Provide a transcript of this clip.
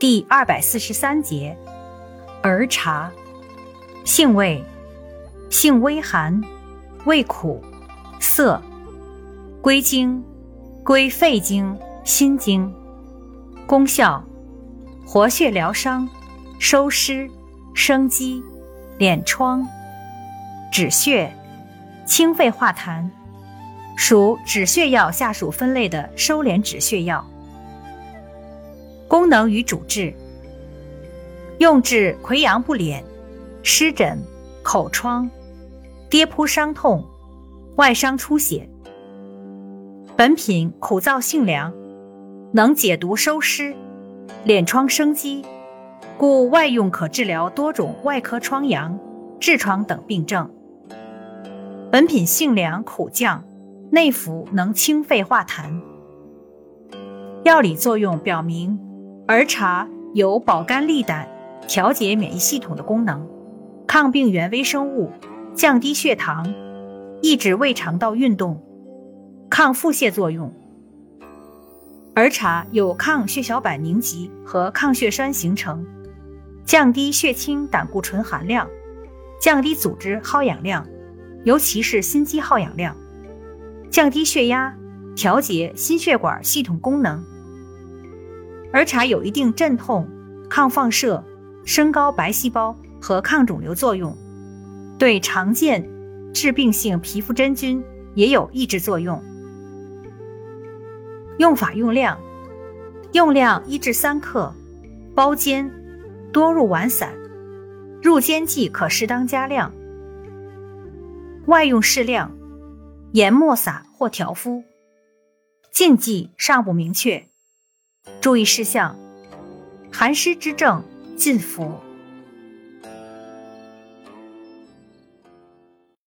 第二百四十三节，儿茶，性味，性微寒，味苦，涩，归经，归肺经、心经。功效，活血疗伤，收湿，生肌，敛疮，止血，清肺化痰，属止血药下属分类的收敛止血药。功能与主治：用治溃疡不敛、湿疹、口疮、跌扑伤痛、外伤出血。本品苦燥性凉，能解毒收湿、敛疮生肌，故外用可治疗多种外科疮疡、痔疮等病症。本品性凉苦降，内服能清肺化痰。药理作用表明。儿茶有保肝利胆、调节免疫系统的功能，抗病原微生物，降低血糖，抑制胃肠道运动，抗腹泻作用。儿茶有抗血小板凝集和抗血栓形成，降低血清胆固醇含量，降低组织耗氧量，尤其是心肌耗氧量，降低血压，调节心血管系统功能。儿茶有一定镇痛、抗放射、升高白细胞和抗肿瘤作用，对常见致病性皮肤真菌也有抑制作用。用法用量：用量一至三克，包煎，多入丸散，入煎剂可适当加量。外用适量，研末撒或调敷。禁忌尚不明确。注意事项：寒湿之症禁服。